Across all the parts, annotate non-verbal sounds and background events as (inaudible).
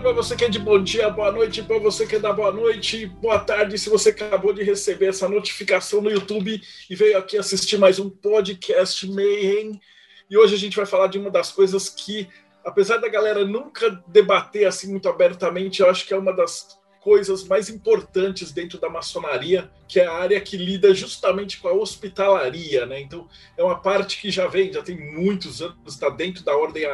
para você que é de bom dia, boa noite para você que é da boa noite, boa tarde se você acabou de receber essa notificação no YouTube e veio aqui assistir mais um podcast Mayhem. E hoje a gente vai falar de uma das coisas que, apesar da galera nunca debater assim muito abertamente, eu acho que é uma das coisas mais importantes dentro da maçonaria, que é a área que lida justamente com a hospitalaria, né? Então, é uma parte que já vem, já tem muitos anos, está dentro da ordem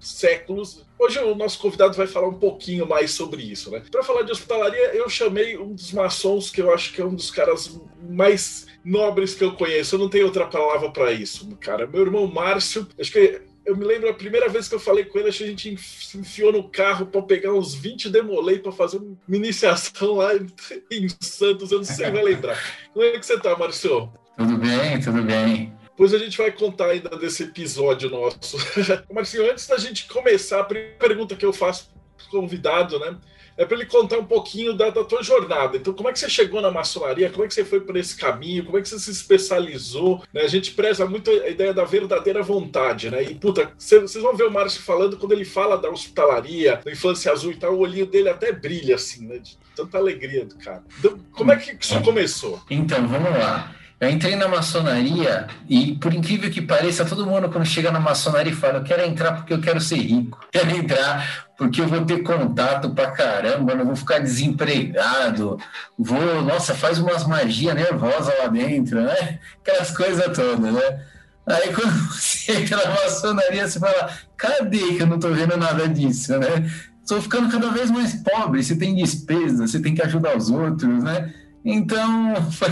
séculos. Hoje o nosso convidado vai falar um pouquinho mais sobre isso, né? Para falar de hospitalaria, eu chamei um dos maçons que eu acho que é um dos caras mais nobres que eu conheço. Eu não tenho outra palavra para isso, cara. Meu irmão Márcio, acho que eu me lembro a primeira vez que eu falei com ele, acho que a gente enfiou no carro para pegar uns 20 demolei para fazer uma iniciação lá (laughs) em Santos, eu não sei vai lembrar. Como é que você tá, Márcio? Tudo bem, tudo bem. Depois a gente vai contar ainda desse episódio nosso. (laughs) Marcinho, antes da gente começar, a primeira pergunta que eu faço para o convidado, né? É para ele contar um pouquinho da, da tua jornada. Então, como é que você chegou na maçonaria? Como é que você foi por esse caminho? Como é que você se especializou? Né? A gente preza muito a ideia da verdadeira vontade, né? E, puta, vocês vão ver o Márcio falando quando ele fala da hospitalaria, da infância azul e tal, o olhinho dele até brilha, assim, né? De tanta alegria do cara. Então, como é que isso começou? Então, vamos lá. Eu entrei na maçonaria e, por incrível que pareça, todo mundo quando chega na maçonaria fala: Eu quero entrar porque eu quero ser rico, quero entrar porque eu vou ter contato pra caramba, não vou ficar desempregado, vou, nossa, faz umas magias nervosas lá dentro, né? Aquelas coisas todas, né? Aí quando (laughs) você entra na maçonaria, você fala: Cadê que eu não tô vendo nada disso, né? Estou ficando cada vez mais pobre, você tem despesa, você tem que ajudar os outros, né? Então, (laughs) foi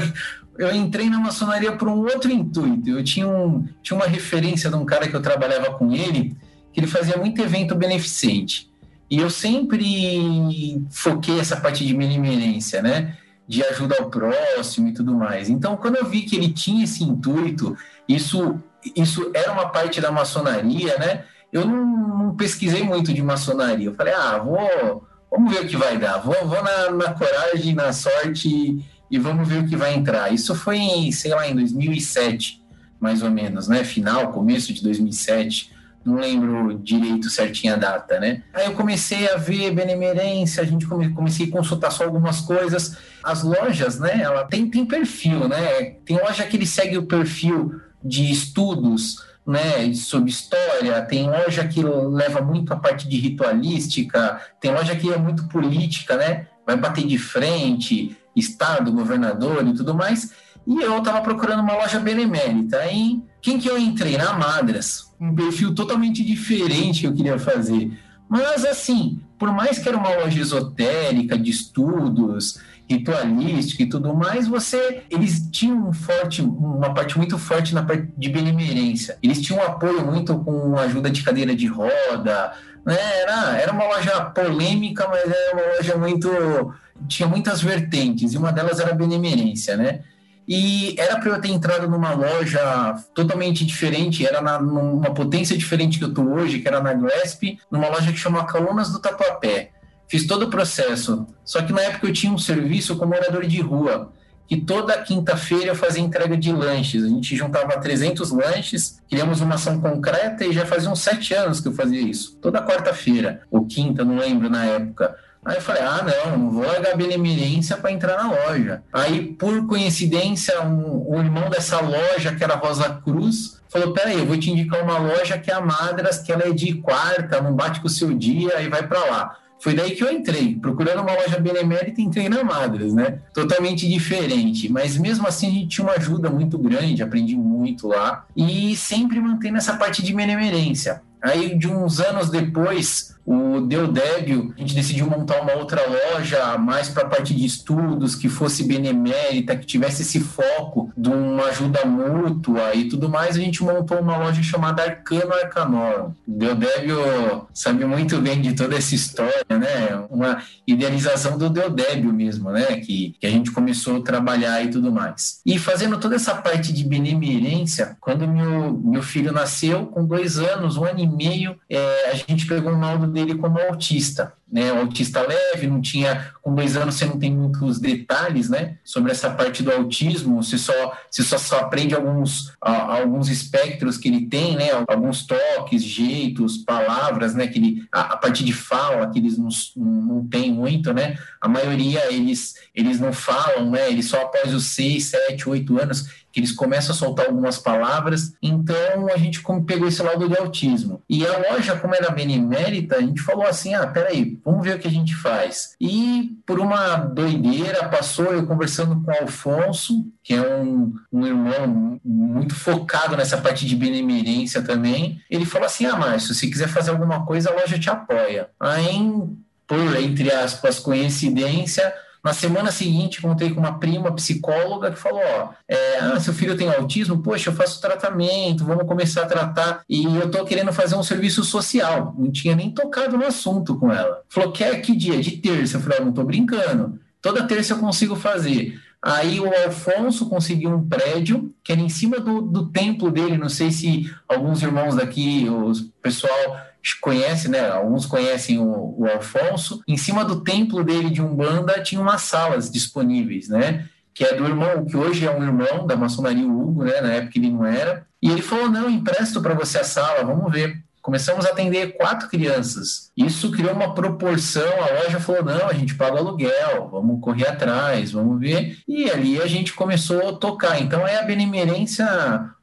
eu entrei na maçonaria por um outro intuito. Eu tinha, um, tinha uma referência de um cara que eu trabalhava com ele, que ele fazia muito evento beneficente. E eu sempre foquei essa parte de benemerência, né? De ajuda ao próximo e tudo mais. Então, quando eu vi que ele tinha esse intuito, isso, isso era uma parte da maçonaria, né? Eu não, não pesquisei muito de maçonaria. Eu falei, ah, vou, vamos ver o que vai dar. Vou, vou na, na coragem, na sorte e vamos ver o que vai entrar. Isso foi, em, sei lá, em 2007, mais ou menos, né? Final, começo de 2007, não lembro direito certinha a data, né? Aí eu comecei a ver benemerência, a gente come, comecei a consultar só algumas coisas. As lojas, né? Ela tem, tem perfil, né? Tem loja que ele segue o perfil de estudos, né, sobre história, tem loja que leva muito a parte de ritualística, tem loja que é muito política, né? Vai bater de frente, estado, governador e tudo mais. E eu estava procurando uma loja benemérita. Aí, quem que eu entrei? Na Madras. Um perfil totalmente diferente que eu queria fazer. Mas, assim, por mais que era uma loja esotérica, de estudos, ritualística e tudo mais, você eles tinham um forte, uma parte muito forte na parte de benemerência. Eles tinham um apoio muito com ajuda de cadeira de roda, né? Era, era uma loja polêmica, mas era uma loja muito tinha muitas vertentes, e uma delas era a benemerência, né? E era para eu ter entrado numa loja totalmente diferente, era na, numa potência diferente que eu estou hoje, que era na Gresp, numa loja que chama Colunas do Tatuapé. Fiz todo o processo. Só que na época eu tinha um serviço como morador de rua, que toda quinta-feira eu fazia entrega de lanches. A gente juntava 300 lanches, criamos uma ação concreta e já fazia uns sete anos que eu fazia isso. Toda quarta-feira, ou quinta, não lembro na época. Aí eu falei, ah, não, não vou largar benemerência para entrar na loja. Aí, por coincidência, um, o irmão dessa loja, que era Rosa Cruz, falou, peraí, eu vou te indicar uma loja que é a Madras, que ela é de quarta, não bate com o seu dia, e vai para lá. Foi daí que eu entrei, procurando uma loja benemérita, entrei na Madras, né? Totalmente diferente, mas mesmo assim a gente tinha uma ajuda muito grande, aprendi muito lá, e sempre mantendo essa parte de benemerência. Aí, de uns anos depois, o Deodébio, a gente decidiu montar uma outra loja mais para a parte de estudos, que fosse benemérita, que tivesse esse foco de uma ajuda mútua e tudo mais. A gente montou uma loja chamada Arcano Arcanor. O Deodébio sabe muito bem de toda essa história, né? Uma idealização do Deodébio mesmo, né? Que, que a gente começou a trabalhar e tudo mais. E fazendo toda essa parte de benemerência, quando meu, meu filho nasceu, com dois anos, um ano e meio, é, a gente pegou um laudo dele como autista né, o autista leve, não tinha, com dois anos você não tem muitos detalhes, né, sobre essa parte do autismo, você só, você só, só aprende alguns, alguns espectros que ele tem, né, alguns toques, jeitos, palavras, né, que ele, a, a de fala que eles não, não tem muito, né, a maioria eles, eles não falam, né, eles só após os seis, sete, oito anos que eles começam a soltar algumas palavras. Então a gente pegou esse lado de autismo. E a loja, como era benemérita, a gente falou assim: ah, peraí, vamos ver o que a gente faz. E por uma doideira, passou eu conversando com o Alfonso, que é um, um irmão muito focado nessa parte de benemerência também. Ele falou assim: ah, Márcio, se quiser fazer alguma coisa, a loja te apoia. Aí, por entre aspas, coincidência na semana seguinte, contei com uma prima psicóloga que falou: Ó, é, ah, seu filho tem autismo, poxa, eu faço tratamento, vamos começar a tratar. E eu tô querendo fazer um serviço social. Não tinha nem tocado no assunto com ela. Falou: quer que dia? De terça. Eu falei: ah, não tô brincando. Toda terça eu consigo fazer. Aí o Alfonso conseguiu um prédio que era em cima do, do templo dele. Não sei se alguns irmãos daqui, o pessoal conhece, né? Alguns conhecem o, o Alfonso. Em cima do templo dele de Umbanda tinha umas salas disponíveis, né? Que é do irmão, que hoje é um irmão da maçonaria, o Hugo, né? Na época ele não era. E ele falou: não, empresto para você a sala, vamos ver. Começamos a atender quatro crianças. Isso criou uma proporção. A loja falou: não, a gente paga aluguel, vamos correr atrás, vamos ver. E ali a gente começou a tocar. Então aí a benemerência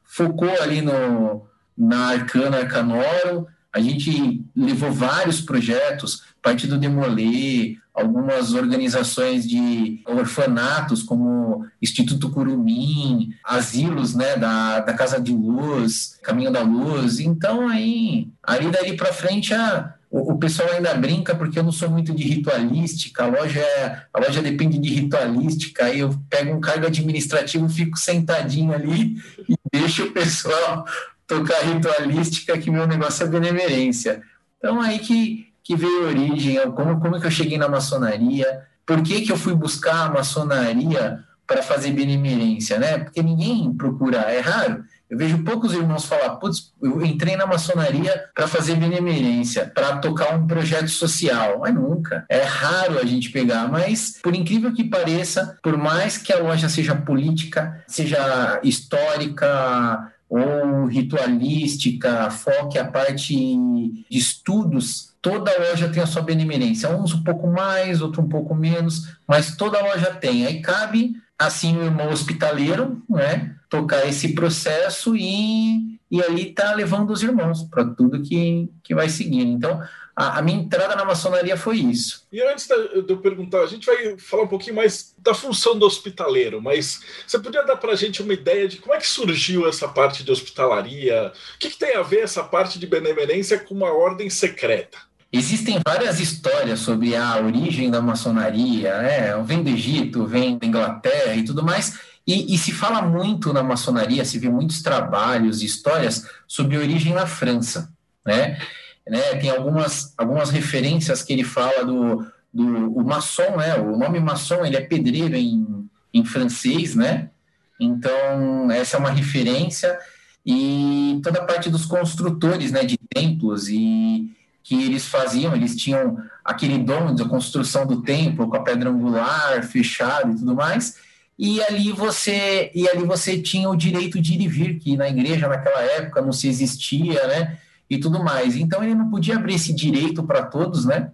focou ali no, na Arcana Arcanoro a gente levou vários projetos, Partido Demolê, algumas organizações de orfanatos, como Instituto Curumim, asilos né, da, da Casa de Luz, Caminho da Luz. Então, aí, ali dali para frente, a, o, o, pessoal ainda brinca porque eu não sou muito de ritualística, a loja, é, a loja depende de ritualística, aí eu pego um cargo administrativo, fico sentadinho ali (laughs) e deixo o pessoal tocar ritualística, que meu negócio é benemerência. Então, aí que, que veio a origem, como, como que eu cheguei na maçonaria, por que, que eu fui buscar a maçonaria para fazer benemerência, né? Porque ninguém procura, é raro. Eu vejo poucos irmãos falar, putz, eu entrei na maçonaria para fazer benemerência, para tocar um projeto social. Mas nunca. É raro a gente pegar, mas por incrível que pareça, por mais que a loja seja política, seja histórica, ou ritualística, foque a parte de estudos, toda loja tem a sua benemerência. Uns um pouco mais, outro um pouco menos, mas toda loja tem. Aí cabe, assim, o irmão hospitaleiro, né, tocar esse processo e, e ali tá levando os irmãos para tudo que, que vai seguindo. Então, a, a, minha entrada na maçonaria foi isso. E antes de eu perguntar, a gente vai falar um pouquinho mais da função do hospitaleiro, mas você podia dar para a gente uma ideia de como é que surgiu essa parte de hospitalaria? O que, que tem a ver essa parte de benemerência com uma ordem secreta? Existem várias histórias sobre a origem da maçonaria, né? vem do Egito, vem da Inglaterra e tudo mais, e, e, se fala muito na maçonaria, se vê muitos trabalhos, histórias sobre a origem na França, né? Né? Tem algumas, algumas referências que ele fala do, do o maçom, né? O nome maçom ele é pedreiro em, em francês, né? Então essa é uma referência e toda a parte dos construtores, né? De templos e que eles faziam, eles tinham aquele dom da construção do templo com a pedra angular fechada e tudo mais. E ali você e ali você tinha o direito de ir e vir, que na igreja naquela época não se existia, né? E tudo mais. Então ele não podia abrir esse direito para todos, né?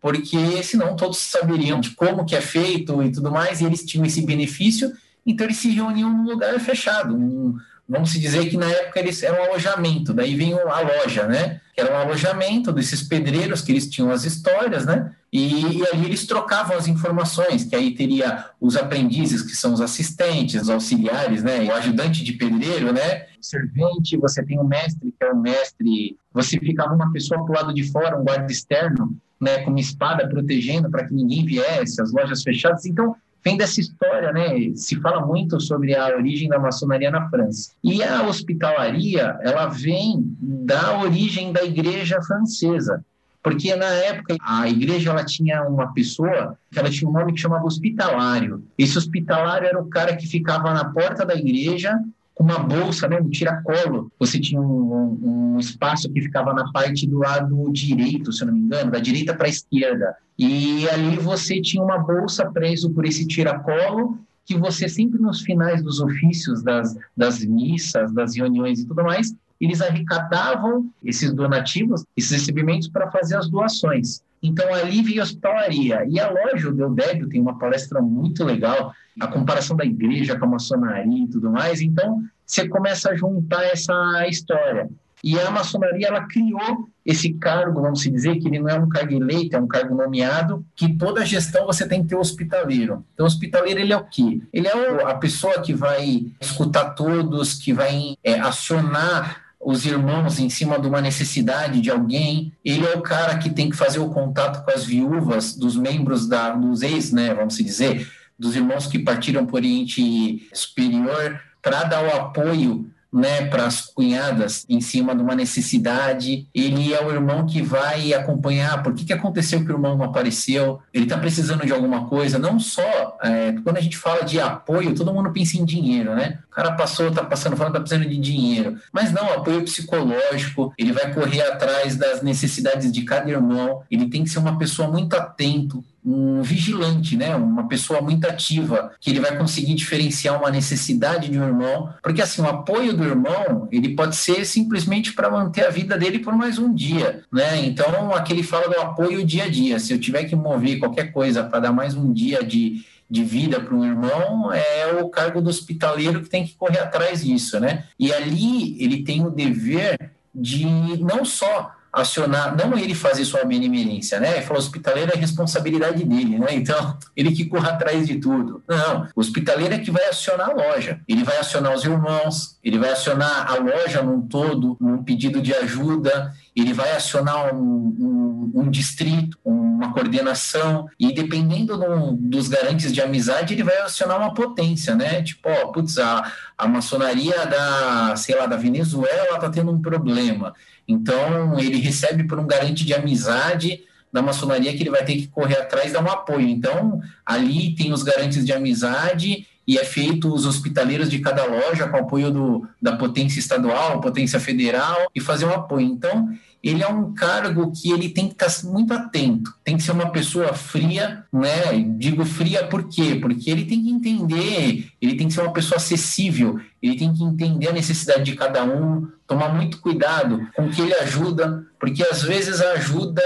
Porque senão todos saberiam de como que é feito e tudo mais, e eles tinham esse benefício, então eles se reuniam num lugar fechado, num, vamos dizer que na época eles eram um alojamento, daí vem a loja, né? Que era um alojamento desses pedreiros que eles tinham as histórias, né? E, e, ali eles trocavam as informações, que aí teria os aprendizes, que são os assistentes, os auxiliares, né? O ajudante de pedreiro, né? Servente, você tem o mestre, que é o mestre. Você ficava uma pessoa para o lado de fora, um guarda externo, né? Com uma espada protegendo para que ninguém viesse, as lojas fechadas. Então, vem dessa história, né? Se fala muito sobre a origem da maçonaria na França. E a hospitalaria, ela vem da origem da igreja francesa. Porque na época a igreja ela tinha uma pessoa que ela tinha um nome que chamava hospitalário. Esse hospitalário era o cara que ficava na porta da igreja uma bolsa, né, um tiracolo. Você tinha um, um, espaço que ficava na parte do lado direito, se eu não me engano, da direita para a esquerda. E ali você tinha uma bolsa preso por esse tiracolo que você sempre nos finais dos ofícios, das, das missas, das reuniões e tudo mais, eles arrecadavam esses donativos, esses recebimentos para fazer as doações. Então, ali veio a hospitalaria. E a loja, o Deodébio, tem uma palestra muito legal, a comparação da igreja com a maçonaria e tudo mais. Então, você começa a juntar essa história. E a maçonaria, ela criou esse cargo, vamos dizer, que ele não é um cargo eleito, é um cargo nomeado, que toda gestão você tem que ter o hospitaleiro. Então, o hospitaleiro, ele é o quê? Ele é a pessoa que vai escutar todos, que vai é, acionar os irmãos em cima de uma necessidade de alguém. Ele é o cara que tem que fazer o contato com as viúvas dos membros da, dos ex, né, vamos dizer, dos irmãos que partiram por Oriente Superior, para dar o apoio né, para as cunhadas em cima de uma necessidade. Ele é o irmão que vai acompanhar por que, que aconteceu que o irmão não apareceu, ele está precisando de alguma coisa. Não só, é, quando a gente fala de apoio, todo mundo pensa em dinheiro, né? O cara passou, está passando, falando, está precisando de dinheiro. Mas não, apoio psicológico, ele vai correr atrás das necessidades de cada irmão, ele tem que ser uma pessoa muito atento, um vigilante, né? Uma pessoa muito ativa, que ele vai conseguir diferenciar uma necessidade de um irmão, porque assim, o apoio do irmão, ele pode ser simplesmente para manter a vida dele por mais um dia, né? Então, aqui ele fala do apoio dia a dia. Se eu tiver que mover qualquer coisa para dar mais um dia de de vida para um irmão é o cargo do hospitaleiro que tem que correr atrás disso, né? E ali ele tem o dever de não só acionar, não ele fazer sua benemerência, né? Ele falou, hospitaleiro é responsabilidade dele, né? Então, (laughs) ele que corra atrás de tudo. Não, o hospitaleiro é que vai acionar a loja. Ele vai acionar os irmãos, ele vai acionar a loja num todo, num pedido de ajuda, ele vai acionar um, um, um distrito, uma coordenação, e dependendo do, dos garantes de amizade, ele vai acionar uma potência, né? Tipo, ó, putz, a, a maçonaria da, sei lá, da Venezuela tá tendo um problema então, ele recebe por um garante de amizade da maçonaria que ele vai ter que correr atrás dar um apoio. Então, ali tem os garantes de amizade e é feito os hospitaleiros de cada loja com apoio do, da potência estadual, potência federal e fazer um apoio. Então, ele é um cargo que ele tem que estar muito atento, tem que ser uma pessoa fria, né? Digo fria por quê? Porque ele tem que entender, ele tem que ser uma pessoa acessível, ele tem que entender a necessidade de cada um, tomar muito cuidado com o que ele ajuda, porque às vezes a ajuda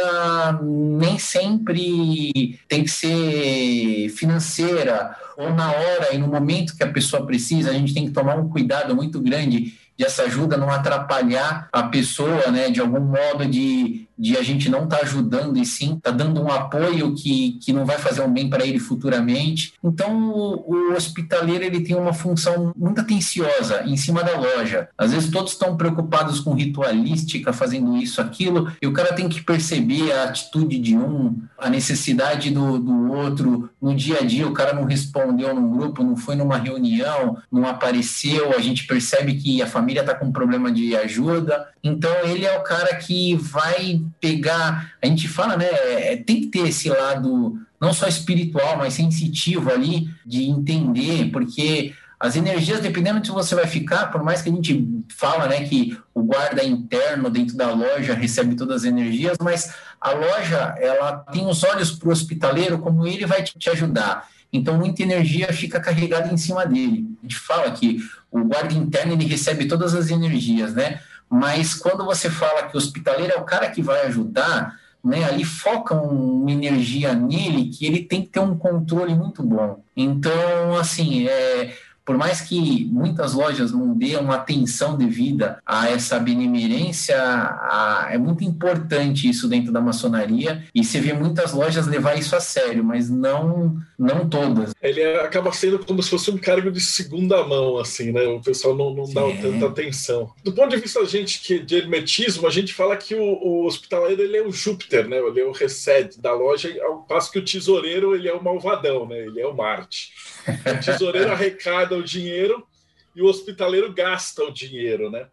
nem sempre tem que ser financeira, ou na hora e no momento que a pessoa precisa, a gente tem que tomar um cuidado muito grande de essa ajuda não atrapalhar a pessoa, né, de algum modo de, de a gente não estar tá ajudando e sim tá dando um apoio que, que não vai fazer um bem para ele futuramente. Então o, o, hospitaleiro ele tem uma função muito atenciosa em cima da loja. Às vezes todos estão preocupados com ritualística, fazendo isso, aquilo, e o cara tem que perceber a atitude de um, a necessidade do, do outro. No dia a dia o cara não respondeu num grupo, não foi numa reunião, não apareceu, a gente percebe que a família está com um problema de ajuda. Então, ele é o cara que vai pegar. A gente fala, né? É, tem que ter esse lado não só espiritual, mas sensitivo ali, de entender, porque as energias, dependendo de onde você vai ficar, por mais que a gente fala né, que o guarda interno dentro da loja recebe todas as energias, mas a loja ela tem os olhos para o hospitaleiro, como ele vai te ajudar. Então, muita energia fica carregada em cima dele. A gente fala que o guarda interno ele recebe todas as energias, né? Mas quando você fala que o hospitaleiro é o cara que vai ajudar, né, ali foca uma energia nele que ele tem que ter um controle muito bom. Então, assim, é, por mais que muitas lojas não dêem uma atenção devida a essa benemerência, a, é muito importante isso dentro da maçonaria e você vê muitas lojas levar isso a sério, mas não, não todas. Ele acaba sendo como se fosse um cargo de segunda mão, assim, né? O pessoal não, não dá é. tanta atenção. Do ponto de vista da gente que de hermetismo, a gente fala que o, o hospitaleiro ele é o Júpiter, né? Ele é o recede da loja, ao passo que o tesoureiro ele é o malvadão, né? Ele é o Marte. O tesoureiro arrecada o dinheiro e o hospitaleiro gasta o dinheiro, né?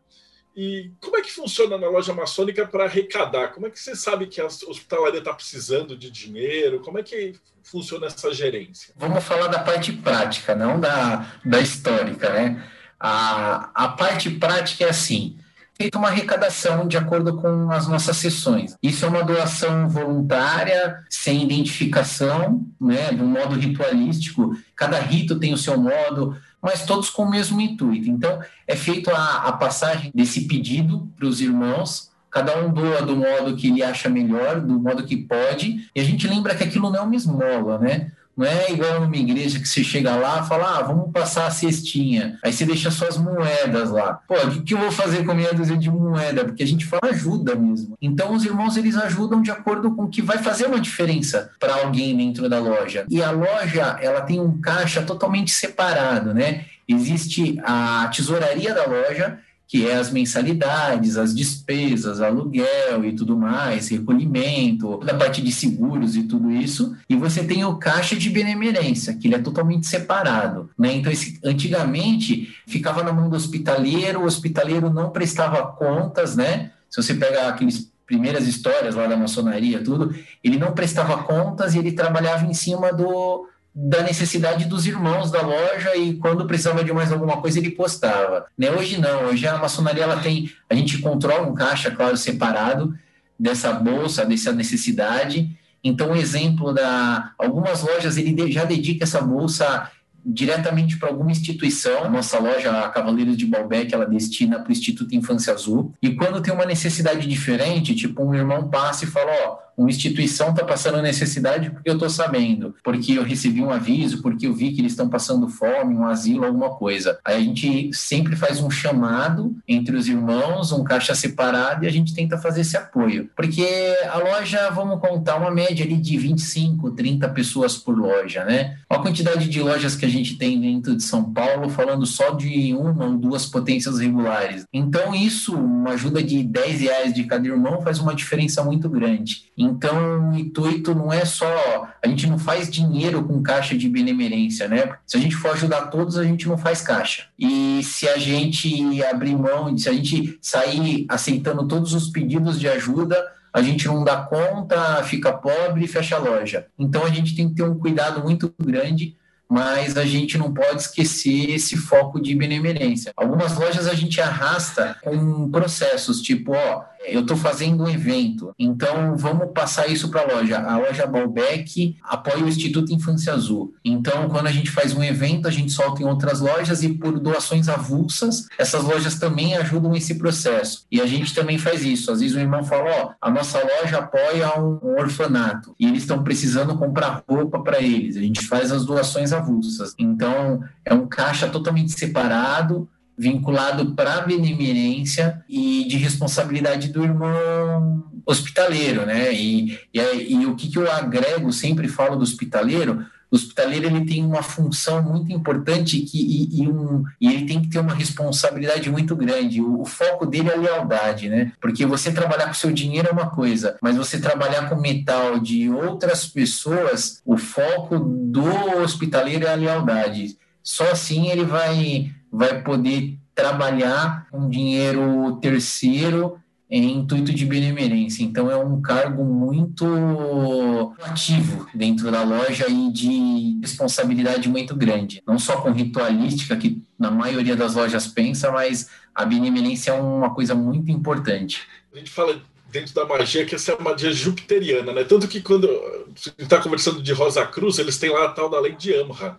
E como é que funciona na loja maçônica para arrecadar? Como é que você sabe que a hospitalaria está precisando de dinheiro? Como é que funciona essa gerência? Vamos falar da parte prática, não da, da histórica, né? A, a parte prática é assim: feita uma arrecadação de acordo com as nossas sessões. Isso é uma doação voluntária, sem identificação, né, de um modo ritualístico. Cada rito tem o seu modo, mas todos com o mesmo intuito. Então, é feita a, passagem desse pedido para os irmãos. Cada um doa do modo que ele acha melhor, do modo que pode, e a gente lembra que aquilo não é uma esmola, né? Não é igual numa igreja que você chega lá e fala, ah, vamos passar a cestinha. Aí você deixa suas moedas lá. Pô, o que eu vou fazer com a minha dúzia de moeda? Porque a gente fala ajuda mesmo. Então os irmãos, eles ajudam de acordo com o que vai fazer uma diferença para alguém dentro da loja. E a loja, ela tem um caixa totalmente separado, né? Existe a tesouraria da loja, que é as mensalidades, as despesas, aluguel e tudo mais, recolhimento, toda a parte de seguros e tudo isso. E você tem o caixa de benemerência, que ele é totalmente separado. Né? Então, esse, antigamente, ficava na mão do hospitaleiro, o hospitaleiro não prestava contas, né? Se você pega aqueles primeiras histórias lá da maçonaria, tudo, ele não prestava contas e ele trabalhava em cima do, da necessidade dos irmãos da loja e quando precisava de mais alguma coisa ele postava. Né? Hoje não, hoje a maçonaria ela tem, a gente controla um caixa, claro, separado dessa bolsa, dessa necessidade. Então, um exemplo da algumas lojas ele já dedica essa bolsa diretamente para alguma instituição. A nossa loja, a Cavaleiros de Balbec, ela destina para o Instituto Infância Azul. E quando tem uma necessidade diferente, tipo um irmão passa e fala, ó, uma instituição está passando necessidade porque eu estou sabendo, porque eu recebi um aviso, porque eu vi que eles estão passando fome, um asilo, alguma coisa. Aí a gente sempre faz um chamado entre os irmãos, um caixa separado e a gente tenta fazer esse apoio. Porque a loja, vamos contar, uma média ali de 25, 30 pessoas por loja, né? Olha a quantidade de lojas que a gente tem dentro de São Paulo, falando só de uma ou duas potências regulares. Então, isso, uma ajuda de 10 reais de cada irmão, faz uma diferença muito grande. Então, o intuito não é só. A gente não faz dinheiro com caixa de benemerência, né? Se a gente for ajudar todos, a gente não faz caixa. E se a gente abrir mão, se a gente sair aceitando todos os pedidos de ajuda, a gente não dá conta, fica pobre e fecha a loja. Então, a gente tem que ter um cuidado muito grande mas a gente não pode esquecer esse foco de benemerência. Algumas lojas a gente arrasta com processos, tipo, ó, eu estou fazendo um evento, então vamos passar isso para a loja. A loja Balbec apoia o Instituto Infância Azul. Então, quando a gente faz um evento, a gente solta em outras lojas e por doações avulsas, essas lojas também ajudam esse processo. E a gente também faz isso. Às vezes o irmão fala, ó, a nossa loja apoia um, orfanato e eles estão precisando comprar roupa para eles. A gente faz as doações avulsas. Então, é um caixa totalmente separado vinculado para benemerência e de responsabilidade do irmão hospitaleiro, né? E, e, e, o que, que eu agrego, sempre falo do hospitaleiro, o hospitaleiro ele tem uma função muito importante que, e, e, um, e ele tem que ter uma responsabilidade muito grande. O, o, foco dele é a lealdade, né? Porque você trabalhar com seu dinheiro é uma coisa, mas você trabalhar com metal de outras pessoas, o foco do hospitaleiro é a lealdade. Só assim ele vai vai poder trabalhar com dinheiro terceiro em intuito de benemerência. Então é um cargo muito ativo dentro da loja e de responsabilidade muito grande. Não só com ritualística, que na maioria das lojas pensa, mas a benemerência é uma coisa muito importante. A gente fala dentro da magia que essa é uma magia jupiteriana, né? Tanto que quando a gente está conversando de Rosa Cruz, eles têm lá a tal da lei de Amra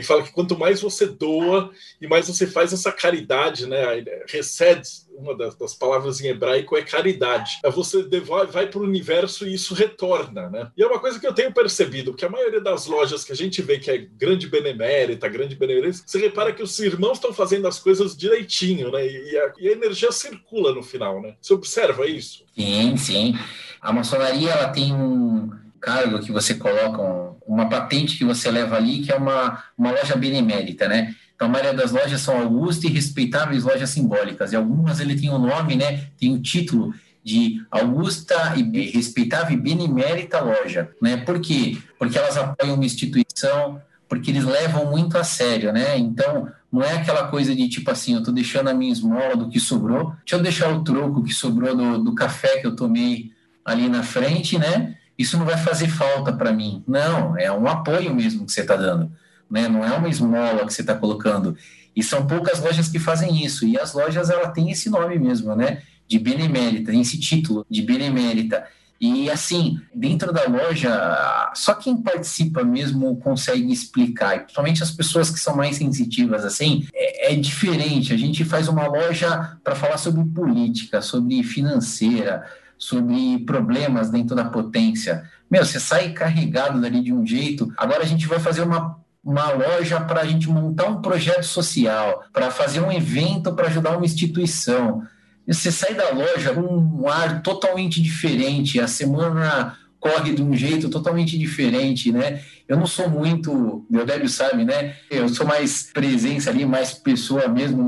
Que fala que quanto mais você doa e mais você faz essa caridade, né? Recede, uma das, das palavras em hebraico é caridade. É você vai, vai para o universo e isso retorna, né? E é uma coisa que eu tenho percebido, que a maioria das lojas que a gente vê que é grande benemérita, grande benemérita, você repara que os irmãos estão fazendo as coisas direitinho, né? E a, e a energia circula no final, né? Você observa isso? Sim, sim. A maçonaria ela tem um cargo que você coloca, um, uma patente que você leva ali, que é uma, uma loja benemérita, né? Então, a maioria das lojas são augustas e respeitáveis lojas simbólicas. E algumas ele tem o um nome, né? Tem o um título de Augusta e respeitável e benemérita loja, né? Por quê? Porque elas apoiam uma instituição, porque eles levam muito a sério, né? Então, não é aquela coisa de tipo assim, eu tô deixando a minha esmola do que sobrou, deixa eu deixar o troco que sobrou do, do café que eu tomei ali na frente, né? Isso não vai fazer falta para mim. Não, é um apoio mesmo que você está dando, né? Não é uma esmola que você está colocando. E são poucas lojas que fazem isso. E as lojas, ela tem esse nome mesmo, né? De benemérita, tem esse título de benemérita. E assim, dentro da loja, só quem participa mesmo consegue explicar, e principalmente as pessoas que são mais sensitivas, assim, é, é diferente. A gente faz uma loja para falar sobre política, sobre financeira, sobre problemas dentro da potência. Meu, você sai carregado dali de um jeito. Agora a gente vai fazer uma uma loja para a gente montar um projeto social, para fazer um evento para ajudar uma instituição. Você sai da loja com um ar totalmente diferente, a semana corre de um jeito totalmente diferente, né? Eu não sou muito, meu Débio sabe, né? Eu sou mais presença ali, mais pessoa mesmo,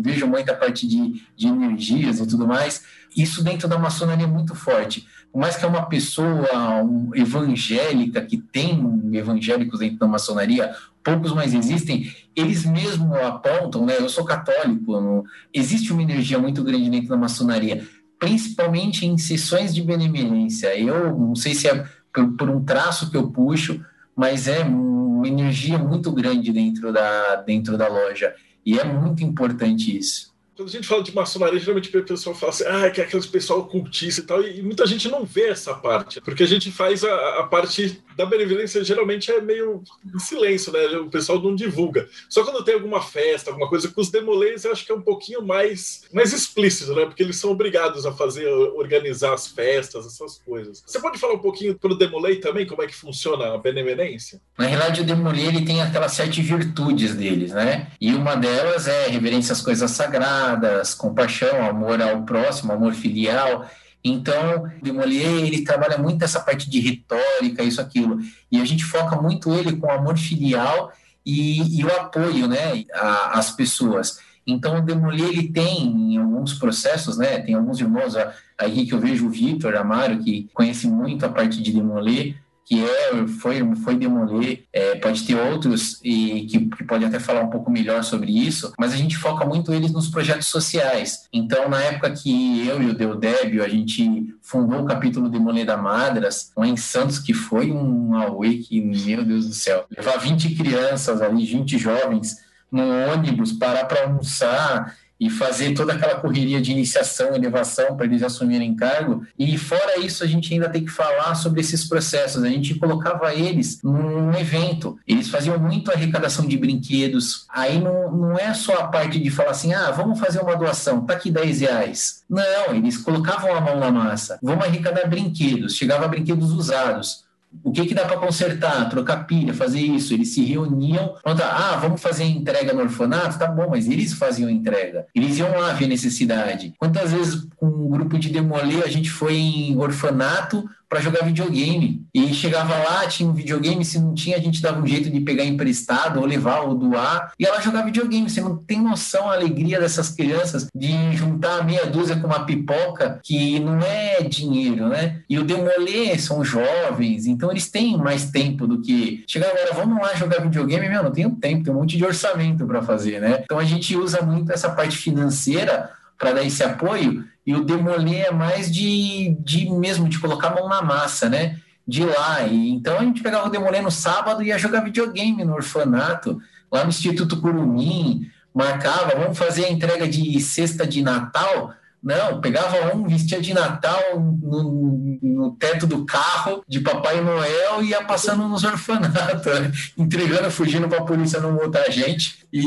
vejo muita parte de, de energias e tudo mais. Isso dentro da maçonaria é muito forte. Por mais que é uma pessoa um, evangélica, que tem evangélicos dentro da maçonaria, poucos mais existem, eles mesmos apontam, né? Eu sou católico, não, existe uma energia muito grande dentro da maçonaria, principalmente em sessões de benemerência. Eu não sei se é por, por um traço que eu puxo, mas é uma energia muito grande dentro da, dentro da loja. E é muito importante isso quando a gente fala de maçonaria, geralmente o pessoal fala assim, ah, que é aqueles pessoal ocultista e tal, e muita gente não vê essa parte, porque a gente faz a, a parte da benevolência, geralmente é meio em silêncio, né? O pessoal não divulga. Só quando tem alguma festa, alguma coisa, com os demolês, eu acho que é um pouquinho mais, mais explícito, né? Porque eles são obrigados a fazer, organizar as festas, essas coisas. Você pode falar um pouquinho pro demolei também, como é que funciona a benevolência? Na realidade, o demolei, ele tem aquelas sete virtudes deles, né? E uma delas é reverência às coisas sagradas, amadas, compaixão, amor ao próximo, amor filial. Então, Demolier, ele trabalha muito essa parte de retórica, isso, aquilo. E a gente foca muito ele com amor filial e, e o apoio, né, às pessoas. Então, o Demolier, ele tem em alguns processos, né, tem alguns irmãos, aí que eu vejo o Vitor Amaro, que conhece muito a parte de Demolier, que é, foi, foi demoler, é, pode ter outros e que, que pode até falar um pouco melhor sobre isso, mas a gente foca muito eles nos projetos sociais. Então, na época que eu e o Deodébio, a gente fundou o capítulo Demoler da Madras, lá em Santos, que foi um away que, meu Deus do céu, levar 20 crianças ali, 20 jovens, no ônibus, parar para almoçar e fazer toda aquela correria de iniciação, elevação para eles assumirem cargo. E fora isso, a gente ainda tem que falar sobre esses processos. A gente colocava eles num evento. Eles faziam muito arrecadação de brinquedos. Aí não, não é só a parte de falar assim, ah, vamos fazer uma doação, tá aqui 10 reais. Não, eles colocavam a mão na massa. Vamos arrecadar brinquedos. Chegava brinquedos usados o que, que dá para consertar, trocar pilha, fazer isso. Eles se reuniam, pronto, ah, vamos fazer entrega no orfanato? Tá bom, mas eles faziam entrega. Eles iam lá ver necessidade. Quantas vezes com um grupo de demolê a gente foi em orfanato para jogar videogame. E chegava lá, tinha um videogame, se não tinha, a gente dava um jeito de pegar emprestado ou levar ou doar. E ela jogava videogame. Você não tem noção a alegria dessas crianças de juntar meia dúzia com uma pipoca, que não é dinheiro, né? E o Demolê são jovens, então eles têm mais tempo do que. Chegar agora, vamos lá jogar videogame, meu, não tenho tempo, tem um monte de orçamento para fazer, né? Então a gente usa muito essa parte financeira para dar esse apoio, e o demolir é mais de, de mesmo, de colocar a mão na massa, né? De lá. E, então a gente pegava o demolir no sábado e ia jogar videogame no orfanato, lá no Instituto Curumim, marcava, vamos fazer a entrega de cesta de Natal, Não, pegava um, vestia de Natal no, no teto do carro de Papai Noel e ia passando nos orfanatos, entregando, fugindo para a polícia não multar a gente. E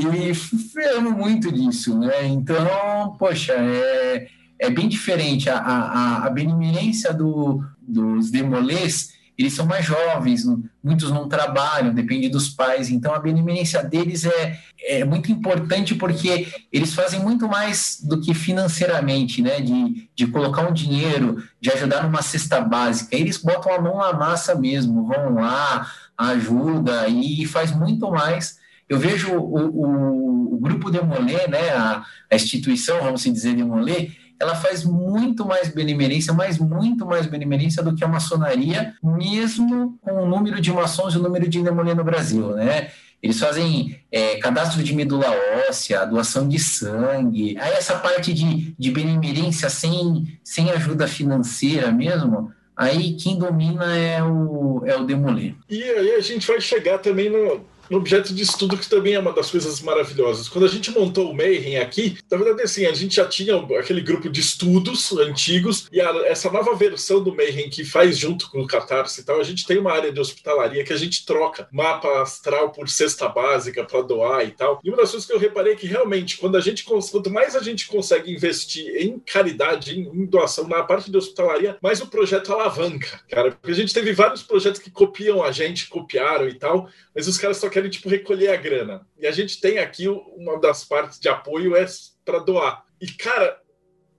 amo muito disso, né? Então, poxa, é, é bem diferente. A, a, a benemerência do, dos demolês eles são mais jovens, muitos não trabalham, depende dos pais, então a benemerência deles é, é muito importante porque eles fazem muito mais do que financeiramente, né, de, de colocar um dinheiro, de ajudar numa cesta básica, eles botam a mão na massa mesmo, vão lá, ajuda e faz muito mais eu vejo o, o, o grupo Demolê, né, a, a, instituição, vamos dizer, Demolê, ela faz muito mais benemerência, mas muito mais benemerência do que a maçonaria, mesmo com o número de maçons e o número de endemolê no Brasil, né? Eles fazem é, cadastro de medula óssea, doação de sangue. Aí essa parte de, de benemerência sem, sem ajuda financeira mesmo, aí quem domina é o, é o demolê. E aí a gente vai chegar também no objeto de estudo, que também é uma das coisas maravilhosas. Quando a gente montou o Mayhem aqui, na verdade, assim, a gente já tinha aquele grupo de estudos antigos, e a, essa nova versão do Mayhem que faz junto com o Catarse e tal, a gente tem uma área de hospitalaria que a gente troca mapa astral por cesta básica para doar e tal. E uma das coisas que eu reparei é que realmente, quando a gente, quanto mais a gente consegue investir em caridade, em, em doação na parte de hospitalaria, mais o projeto alavanca, cara. Porque a gente teve vários projetos que copiam a gente, copiaram e tal, mas os caras só querem tipo recolher a grana. E a gente tem aqui uma das partes de apoio é para doar. E cara,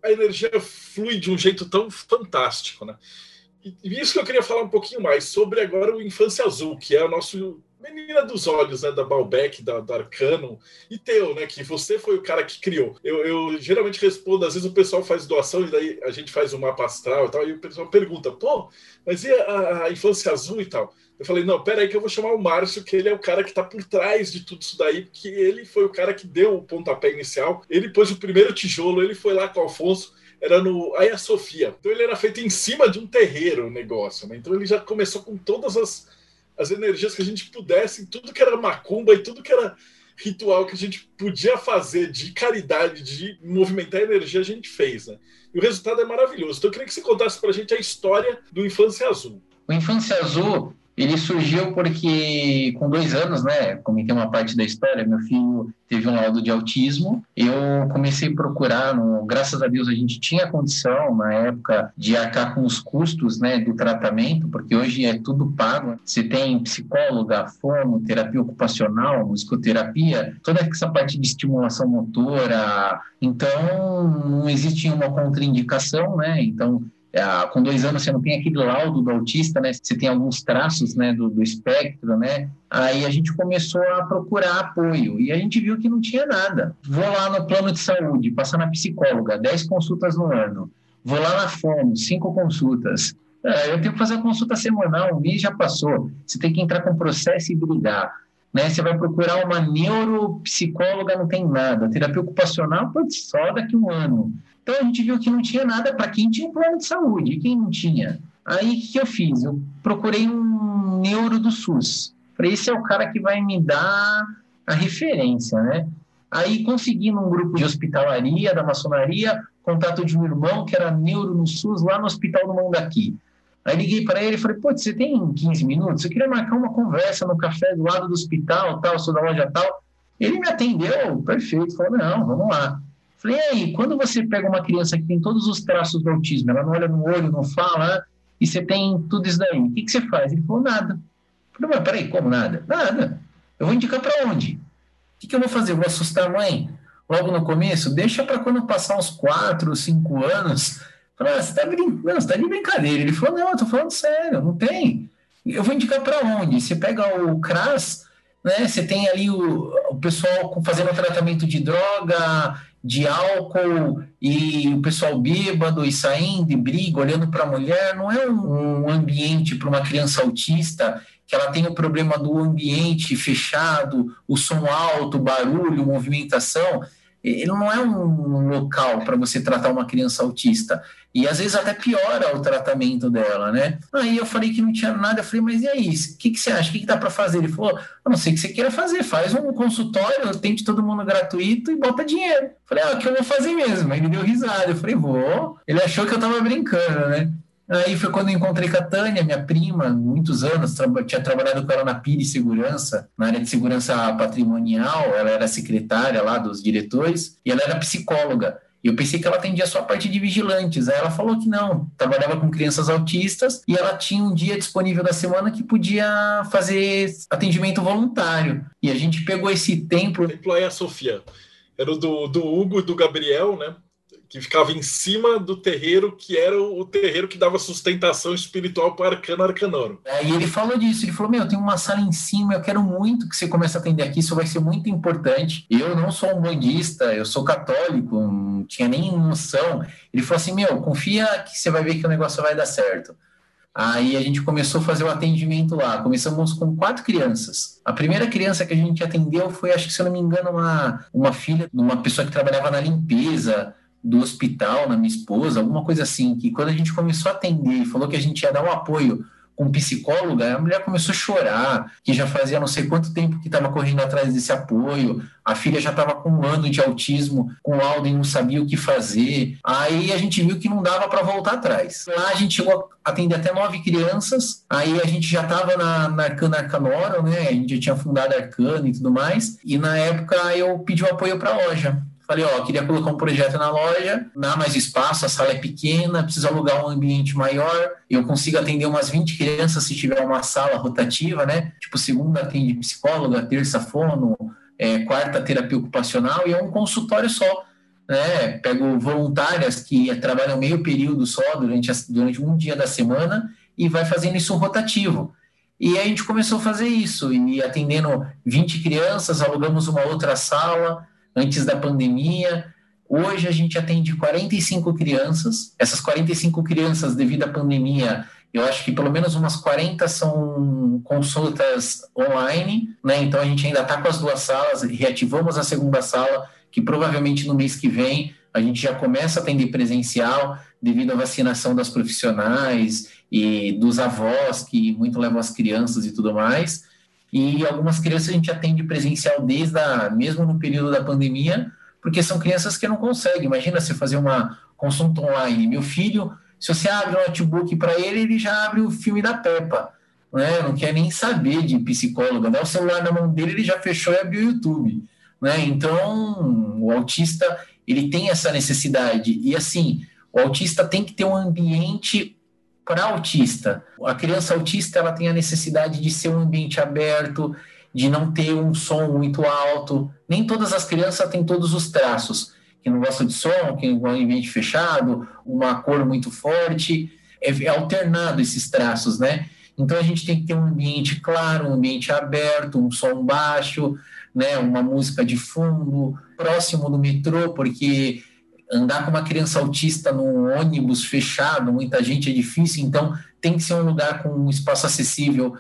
a energia flui de um jeito tão fantástico, né? E isso que eu queria falar um pouquinho mais sobre agora o Infância Azul, que é o nosso menina dos olhos, né, da Balbec, da, da e teu, né, que você foi o cara que criou. Eu, eu, geralmente respondo, às vezes o pessoal faz doação e daí a gente faz um mapa astral e tal, e o pessoal pergunta, pô, mas e a, a infância azul e tal? Eu falei, não, peraí que eu vou chamar o Márcio, que ele é o cara que está por trás de tudo isso daí, porque ele foi o cara que deu o pontapé inicial, ele pôs o primeiro tijolo, ele foi lá com o Alfonso, era no Aia Sofia. Então ele era feito em cima de um terreiro o negócio, né? Então ele já começou com todas as, as energias que a gente pudesse, tudo que era macumba e tudo que era ritual que a gente podia fazer de caridade, de movimentar a energia, a gente fez, né? E o resultado é maravilhoso. Então eu queria que você contasse pra gente a história do Infância Azul. O Infância Azul ele surgiu porque, com dois anos, né, comentei uma parte da história, meu filho teve um laudo de autismo, eu comecei a procurar, no, graças a Deus a gente tinha condição, na época, de arcar com os custos, né, do tratamento, porque hoje é tudo pago, você tem psicóloga, fono, terapia ocupacional, musicoterapia, toda essa parte de estimulação motora, então não existe uma contraindicação, né, então com dois anos você não tem aquele laudo do autista, né? Você tem alguns traços, né, do, do espectro, né? Aí a gente começou a procurar apoio e a gente viu que não tinha nada. Vou lá no plano de saúde, passar na psicóloga, 10 consultas no ano. Vou lá na FOMO, 5 consultas. É, eu tenho que fazer a consulta semanal, um mês já passou. Você tem que entrar com processo e brigar. Né? Você vai procurar uma neuropsicóloga, não tem nada. Terapia ocupacional, pode só daqui um ano. Então a gente viu que não tinha nada para quem tinha um plano de saúde, quem não tinha. Aí o que eu fiz? Eu procurei um neuro do SUS. Falei, esse é o cara que vai me dar a referência, né? Aí consegui num grupo de hospitalaria da maçonaria contato de um irmão que era neuro no SUS lá no Hospital do Mandaqui. Aí liguei para ele e falei, pô, você tem 15 minutos? Eu queria marcar uma conversa no café do lado do hospital, tal, sou da loja tal. Ele me atendeu, perfeito, falou, não, vamos lá. Falei, e aí, quando você pega uma criança que tem todos os traços do autismo, ela não olha no olho, não fala, e você tem tudo isso daí, o que, que você faz? Ele falou, nada. falei, mas peraí, como nada? Nada. Eu vou indicar para onde? O que, que eu vou fazer? Eu vou assustar a mãe? Logo no começo? Deixa para quando passar uns quatro, cinco anos. Falei, ah, você está brincando, você tá de brincadeira. Ele falou, não, eu tô falando sério, não tem. Eu vou indicar para onde? Você pega o CRAS, né? Você tem ali o, o pessoal fazendo tratamento de droga, de álcool e o pessoal bêbado e saindo e briga, olhando para a mulher, não é um, um ambiente para uma criança autista que ela tem o problema do ambiente fechado, o som alto, barulho, movimentação. Ele não é um local para você tratar uma criança autista. E às vezes até piora o tratamento dela, né? Aí eu falei que não tinha nada, eu falei, mas e aí? O que, que você acha? O que, que dá para fazer? Ele falou, eu não sei o que você queira fazer, faz um consultório, atende todo mundo gratuito e bota dinheiro. Eu falei, ah, o que eu vou fazer mesmo? Aí ele deu risada, eu falei, vou. Ele achou que eu tava brincando, né? Aí foi quando eu encontrei com a Tânia, minha prima, muitos anos, tra tinha trabalhado com ela na Pires Segurança, na área de segurança patrimonial, ela era secretária lá dos diretores, e ela era psicóloga. E eu pensei que ela atendia só a parte de vigilantes. Aí ela falou que não, trabalhava com crianças autistas e ela tinha um dia disponível da semana que podia fazer atendimento voluntário. E a gente pegou esse templo. O templo é a Sofia. Era do, do Hugo e do Gabriel, né? Que ficava em cima do terreiro, que era o terreiro que dava sustentação espiritual para Arcano Arcanoro. É, e ele falou disso, ele falou, meu, tem uma sala em cima, eu quero muito que você comece a atender aqui, isso vai ser muito importante. Eu não sou um bandista, eu sou católico, não tinha nem noção. Ele falou assim, meu, confia que você vai ver que o negócio vai dar certo. Aí a gente começou a fazer o atendimento lá. Começamos com quatro crianças. A primeira criança que a gente atendeu foi, acho que se eu não me engano, uma, uma filha de uma pessoa que trabalhava na limpeza do hospital na minha esposa, alguma coisa assim, que quando a gente começou a atender e falou que a gente ia dar um apoio com psicóloga, a mulher começou a chorar, que já fazia não sei quanto tempo que estava correndo atrás desse apoio, a filha já estava com um ano de autismo, com laudo e não sabia o que fazer. Aí a gente viu que não dava para voltar atrás. Lá a gente chegou a atender até nove crianças, aí a gente já estava na, na Arcana Arcanora, né? A gente já tinha fundado a Arcana e tudo mais, e na época eu pedi o apoio para a loja. Falei, ó, queria colocar um projeto na loja, dá mais espaço, a sala é pequena, precisa alugar um ambiente maior, eu consigo atender umas 20 crianças se tiver uma sala rotativa, né? Tipo, segunda atende psicóloga, terça fono, é, quarta terapia ocupacional e é um consultório só. Né? Pego voluntárias que trabalham meio período só durante, a, durante um dia da semana e vai fazendo isso rotativo. E a gente começou a fazer isso, e atendendo 20 crianças, alugamos uma outra sala, antes da pandemia. Hoje a gente atende 45 crianças. Essas 45 crianças, devido à pandemia, eu acho que pelo menos umas 40 são consultas online, né? Então a gente ainda está com as duas salas, reativamos a segunda sala, que provavelmente no mês que vem a gente já começa a atender presencial, devido à vacinação das profissionais e dos avós, que muito levam as crianças e tudo mais. E algumas crianças a gente atende presencial desde a, mesmo no período da pandemia, porque são crianças que não conseguem. Imagina você fazer uma consulta online. Meu filho, se você abre o notebook para ele, ele já abre o filme da Peppa. Né? Não quer nem saber de psicólogo. Dá o celular na mão dele, ele já fechou e abriu o YouTube. Né? Então, o autista ele tem essa necessidade. E assim, o autista tem que ter um ambiente para autista. A criança autista ela tem a necessidade de ser um ambiente aberto, de não ter um som muito alto. Nem todas as crianças têm todos os traços. Quem não gosta de som, quem gosta de ambiente fechado, uma cor muito forte, é, é alternado esses traços, né? Então a gente tem que ter um ambiente claro, um ambiente aberto, um som baixo, né, uma música de fundo, próximo do metrô, porque andar com uma criança autista num ônibus fechado, muita gente é difícil, então tem que ser um lugar com um espaço acessível,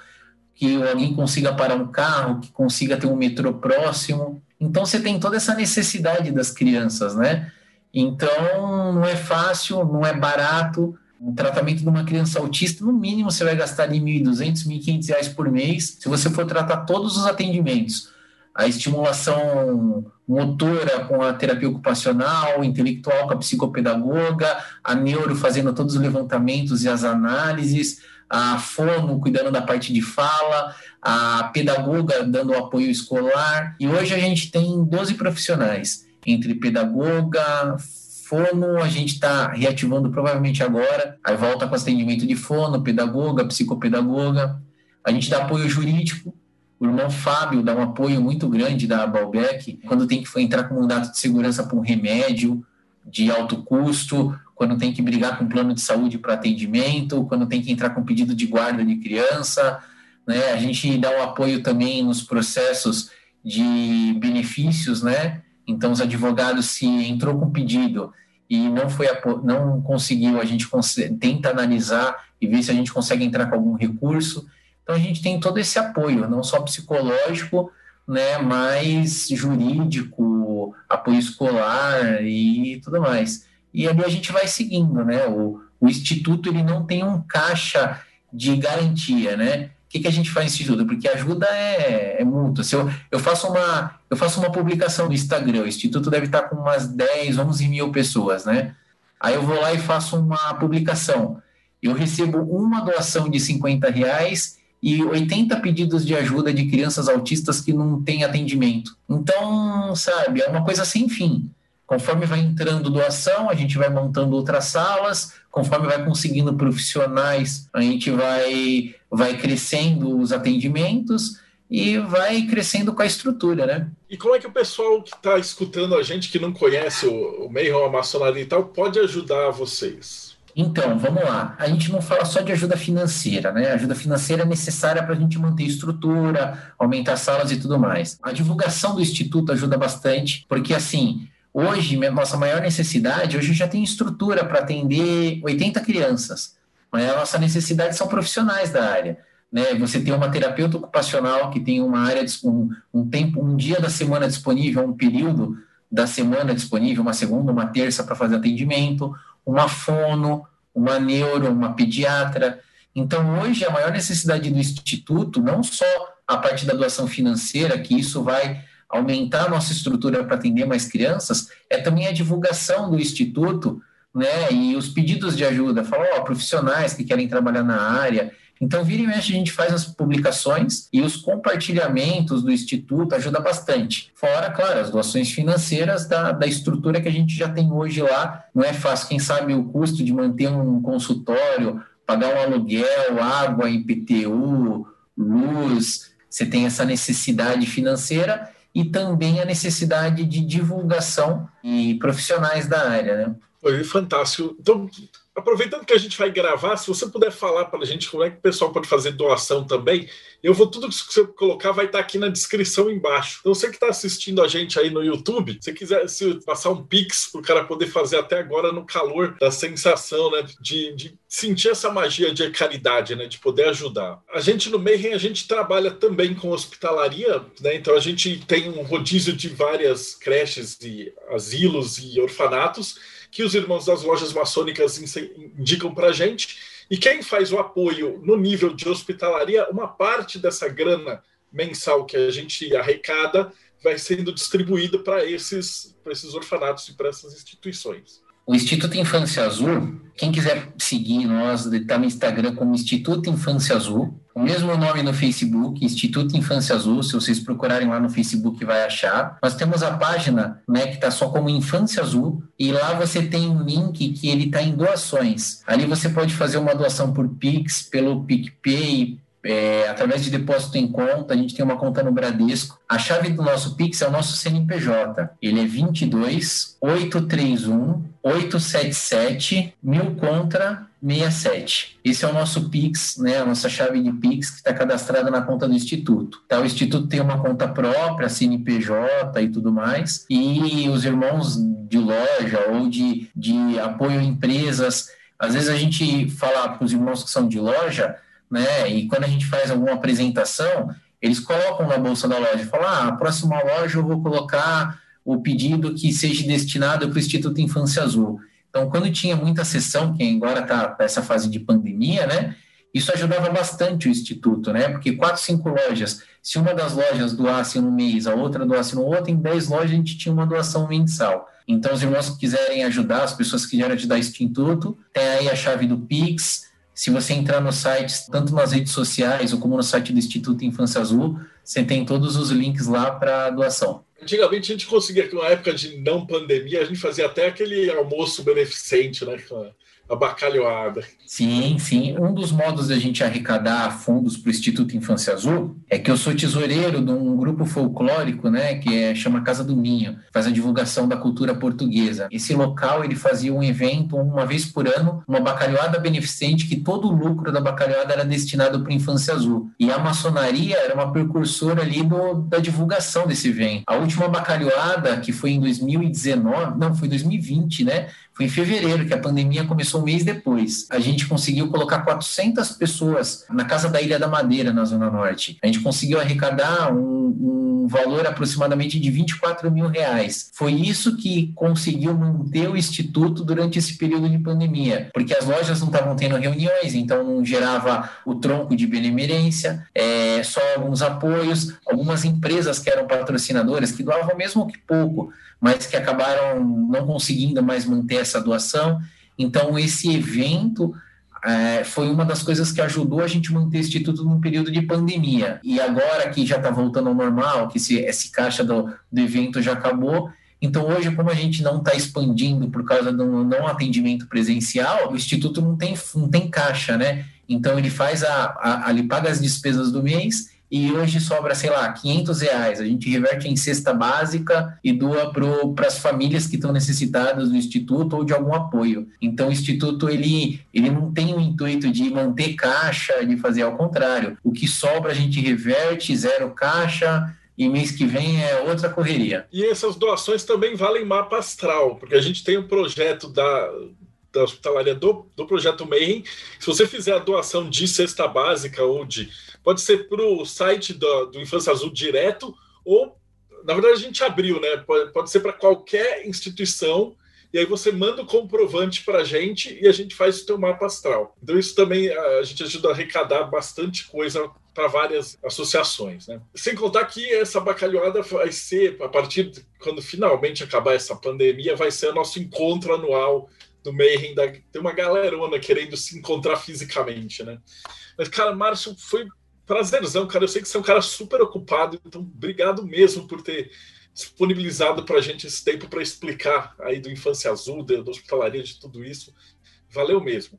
que alguém consiga parar um carro, que consiga ter um metrô próximo. Então você tem toda essa necessidade das crianças, né? Então não é fácil, não é barato. O tratamento de uma criança autista, no mínimo, você vai gastar R$ 1.200, R$ 1.500 por mês, se você for tratar todos os atendimentos a estimulação motora com a terapia ocupacional, intelectual com a psicopedagoga, a neuro fazendo todos os levantamentos e as análises, a fono cuidando da parte de fala, a pedagoga dando apoio escolar. E hoje a gente tem 12 profissionais, entre pedagoga, fono, a gente está reativando provavelmente agora, aí volta com atendimento de fono, pedagoga, psicopedagoga. A gente dá apoio jurídico, o irmão Fábio dá um apoio muito grande da Balbec quando tem que entrar com um mandato de segurança para um remédio de alto custo, quando tem que brigar com um plano de saúde para atendimento, quando tem que entrar com pedido de guarda de criança. Né? A gente dá o um apoio também nos processos de benefícios, né? Então, os advogados, se entrou com pedido e não foi não conseguiu, a gente tenta analisar e ver se a gente consegue entrar com algum recurso. Então a gente tem todo esse apoio, não só psicológico, né, mas jurídico, apoio escolar e tudo mais. E ali a gente vai seguindo, né? O, o Instituto ele não tem um caixa de garantia, né? O que, que a gente faz Instituto? Porque ajuda é, é mútua. Se eu, eu, faço uma, eu faço uma publicação no Instagram, o Instituto deve estar com umas 10, 11 mil pessoas, né? Aí eu vou lá e faço uma publicação. Eu recebo uma doação de 50 reais e 80 pedidos de ajuda de crianças autistas que não têm atendimento. Então, sabe, é uma coisa sem fim. Conforme vai entrando doação, a gente vai montando outras salas, conforme vai conseguindo profissionais, a gente vai, vai crescendo os atendimentos e vai crescendo com a estrutura, né? E como é que o pessoal que está escutando a gente, que não conhece o, o meio, a maçonaria e tal, pode ajudar vocês? Então, vamos lá. A gente não fala só de ajuda financeira, né? Ajuda financeira é necessária para a gente manter estrutura, aumentar salas e tudo mais. A divulgação do Instituto ajuda bastante, porque assim, Hoje, nossa maior necessidade, hoje já tem estrutura para atender 80 crianças, mas a nossa necessidade são profissionais da área. Né? Você tem uma terapeuta ocupacional que tem uma área, um, um tempo, um dia da semana disponível, um período da semana disponível, uma segunda, uma terça para fazer atendimento, uma fono, uma neuro, uma pediatra. Então, hoje, a maior necessidade do Instituto, não só a parte da doação financeira, que isso vai aumentar a nossa estrutura para atender mais crianças, é também a divulgação do Instituto, né, e os pedidos de ajuda, falar, ó, profissionais que querem trabalhar na área. Então, vira e mexe, a gente faz as publicações e os compartilhamentos do Instituto ajuda bastante. Fora, claro, as doações financeiras da, da estrutura que a gente já tem hoje lá. Não é fácil, quem sabe o custo de manter um consultório, pagar um aluguel, água, IPTU, luz, você tem essa necessidade financeira e também a necessidade de divulgação e profissionais da área. Né? Foi fantástico. Então, aproveitando que a gente vai gravar, se você puder falar para a gente como é que o pessoal pode fazer doação também, eu vou tudo que você colocar vai estar aqui na descrição embaixo. Então você que está assistindo a gente aí no YouTube, se quiser se passar um pix para o cara poder fazer até agora no calor da sensação, né, de, de sentir essa magia de caridade, né, de poder ajudar. A gente no Mayhem a gente trabalha também com hospitalaria, né? Então a gente tem um rodízio de várias creches e asilos e orfanatos que os irmãos das lojas maçônicas indicam para a gente e quem faz o apoio no nível de hospitalaria, uma parte dessa grana mensal que a gente arrecada vai sendo distribuída para esses, esses orfanatos e para essas instituições. O Instituto Infância Azul, quem quiser seguir nós, está no Instagram como Instituto Infância Azul. O mesmo nome no Facebook, Instituto Infância Azul. Se vocês procurarem lá no Facebook, vai achar. Nós temos a página, né, que está só como Infância Azul. E lá você tem um link que ele está em doações. Ali você pode fazer uma doação por Pix, pelo PicPay, é, através de depósito em conta, a gente tem uma conta no Bradesco. A chave do nosso Pix é o nosso CNPJ. Ele é 22 831 877 mil contra 67. Esse é o nosso Pix, né, a nossa chave de Pix que está cadastrada na conta do Instituto. Tá, o Instituto tem uma conta própria, CNPJ e tudo mais, e os irmãos de loja ou de, de apoio a empresas, às vezes a gente fala para os irmãos que são de loja, né? E quando a gente faz alguma apresentação, eles colocam na bolsa da loja, falam, ah, a próxima loja eu vou colocar o pedido que seja destinado para o Instituto Infância Azul. Então, quando tinha muita sessão, que agora está nessa fase de pandemia, né? Isso ajudava bastante o Instituto, né? Porque quatro, cinco lojas, se uma das lojas doasse no mês, a outra doasse no outro, em dez lojas a gente tinha uma doação mensal. Então, os irmãos que quiserem ajudar, as pessoas que quiserem ajudar o Instituto, tem aí a chave do Pix, se você entrar no site, tanto nas redes sociais ou como no site do Instituto Infância Azul, você tem todos os links lá para doação. Antigamente a gente conseguia, na época de não pandemia, a gente fazia até aquele almoço beneficente, né? Abacalhoada. Sim, sim. Um dos modos da gente arrecadar fundos para o Instituto Infância Azul é que eu sou tesoureiro de um grupo folclórico, né, que é, chama Casa do Minho, faz a divulgação da cultura portuguesa. Esse local ele fazia um evento uma vez por ano, uma bacalhoada beneficente que todo o lucro da bacalhoada era destinado para a Infância Azul. E a maçonaria era uma precursora ali do, da divulgação desse evento. A última bacalhoada, que foi em 2019, não, foi 2020, né, foi em fevereiro, que a pandemia começou um mês depois. A gente conseguiu colocar 400 pessoas na Casa da Ilha da Madeira, na Zona Norte. A gente conseguiu arrecadar um, um valor aproximadamente de 24 mil reais. Foi isso que conseguiu manter o Instituto durante esse período de pandemia, porque as lojas não estavam tendo reuniões, então não gerava o tronco de benemerência, é, só alguns apoios, algumas empresas que eram patrocinadoras, que doavam mesmo que pouco, mas que acabaram não conseguindo mais manter essa doação. Então, esse evento é, foi uma das coisas que ajudou a gente manter o Instituto num período de pandemia. E agora que já está voltando ao normal, que esse, esse caixa do, do evento já acabou, então, hoje, como a gente não está expandindo por causa do não atendimento presencial, o Instituto não tem, não tem caixa, né? Então, ele faz a, a, ele paga as despesas do mês e hoje sobra, sei lá, 500 reais. A gente reverte em cesta básica e doa para as famílias que estão necessitadas do Instituto ou de algum apoio. Então, o Instituto, ele, ele não tem o intuito de manter caixa, de fazer ao contrário. O que sobra a gente reverte, zero caixa, e mês que vem é outra correria. E essas doações também valem mapa astral, porque a gente tem um projeto da, da hospitalaria do, do projeto Mayhem. Se você fizer a doação de cesta básica ou de. Pode ser para o site do, do Infância Azul direto, ou, na verdade, a gente abriu, né? Pode, pode ser para qualquer instituição. E aí você manda o comprovante para a gente e a gente faz o teu mapa astral. Então isso também a gente ajuda a arrecadar bastante coisa para várias associações. Né? Sem contar que essa bacalhoada vai ser, a partir de quando finalmente acabar essa pandemia, vai ser o nosso encontro anual do Mayhem. Da, tem uma galerona querendo se encontrar fisicamente. Né? Mas, cara, Márcio, foi prazerzão, cara. Eu sei que você é um cara super ocupado, então obrigado mesmo por ter disponibilizado para a gente esse tempo para explicar aí do Infância Azul, da hospitalaria, de tudo isso. Valeu mesmo.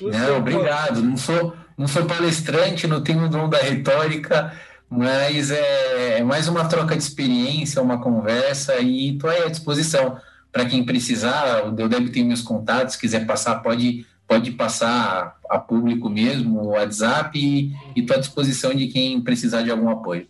Não, obrigado. Não sou, não sou palestrante, não tenho o dom da retórica, mas é, é mais uma troca de experiência, uma conversa e estou à disposição para quem precisar. O Deudeb tem meus contatos, se quiser passar, pode, pode passar a público mesmo, o WhatsApp, e estou à disposição de quem precisar de algum apoio.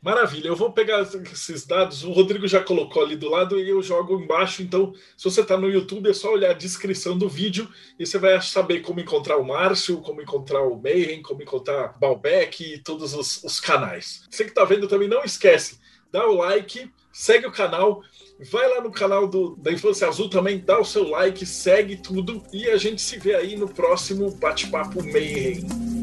Maravilha, eu vou pegar esses dados. O Rodrigo já colocou ali do lado e eu jogo embaixo. Então, se você está no YouTube, é só olhar a descrição do vídeo e você vai saber como encontrar o Márcio, como encontrar o Mayhem, como encontrar Balbec e todos os, os canais. Você que está vendo também, não esquece, dá o like, segue o canal, vai lá no canal do, da Infância Azul também, dá o seu like, segue tudo e a gente se vê aí no próximo Bate-Papo Mayhem.